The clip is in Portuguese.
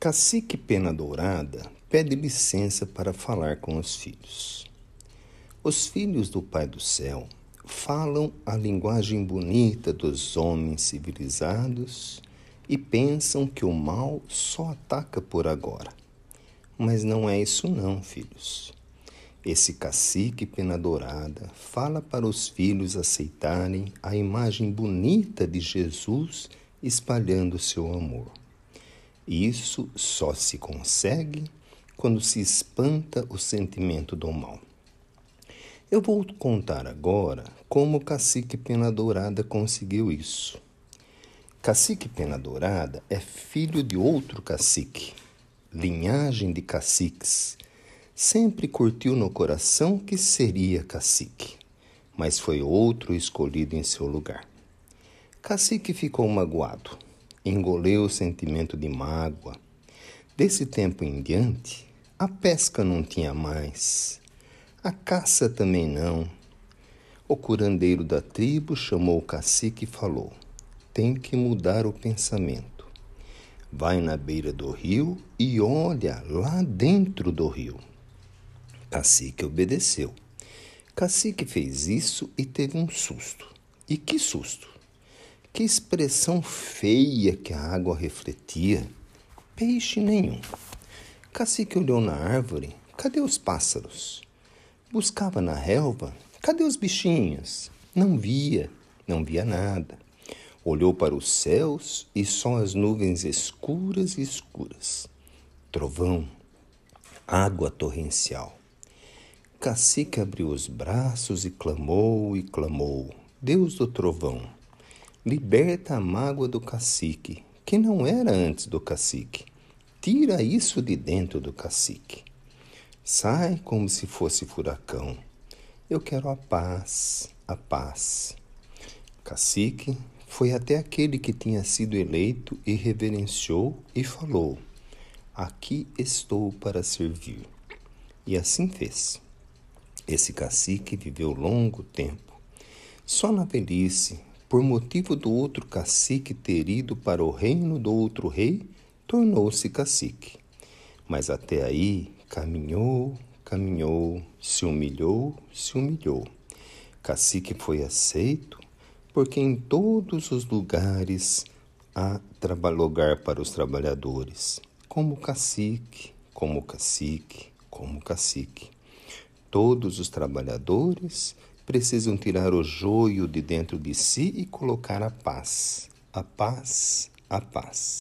Cacique Pena Dourada pede licença para falar com os filhos. Os filhos do Pai do Céu falam a linguagem bonita dos homens civilizados e pensam que o mal só ataca por agora. Mas não é isso não, filhos. Esse cacique pena dourada fala para os filhos aceitarem a imagem bonita de Jesus espalhando seu amor. Isso só se consegue quando se espanta o sentimento do mal. Eu vou contar agora como o cacique Pena Dourada conseguiu isso. Cacique Pena Dourada é filho de outro cacique, linhagem de caciques. Sempre curtiu no coração que seria cacique, mas foi outro escolhido em seu lugar. Cacique ficou magoado engoleu o sentimento de mágoa. Desse tempo em diante, a pesca não tinha mais, a caça também não. O curandeiro da tribo chamou o cacique e falou: Tem que mudar o pensamento. Vai na beira do rio e olha lá dentro do rio. Cacique obedeceu. Cacique fez isso e teve um susto. E que susto! Que expressão feia que a água refletia. Peixe nenhum. Cacique olhou na árvore. Cadê os pássaros? Buscava na relva. Cadê os bichinhos? Não via, não via nada. Olhou para os céus e só as nuvens escuras e escuras. Trovão, água torrencial. Cacique abriu os braços e clamou e clamou: Deus do trovão, Liberta a mágoa do cacique, que não era antes do cacique. Tira isso de dentro do cacique. Sai como se fosse furacão. Eu quero a paz, a paz. Cacique foi até aquele que tinha sido eleito e reverenciou e falou: Aqui estou para servir. E assim fez. Esse cacique viveu longo tempo. Só na velhice por motivo do outro cacique ter ido para o reino do outro rei, tornou-se cacique. Mas até aí caminhou, caminhou, se humilhou, se humilhou. Cacique foi aceito, porque em todos os lugares há lugar para os trabalhadores, como cacique, como cacique, como cacique. Todos os trabalhadores precisam tirar o joio de dentro de si e colocar a paz. A paz, a paz.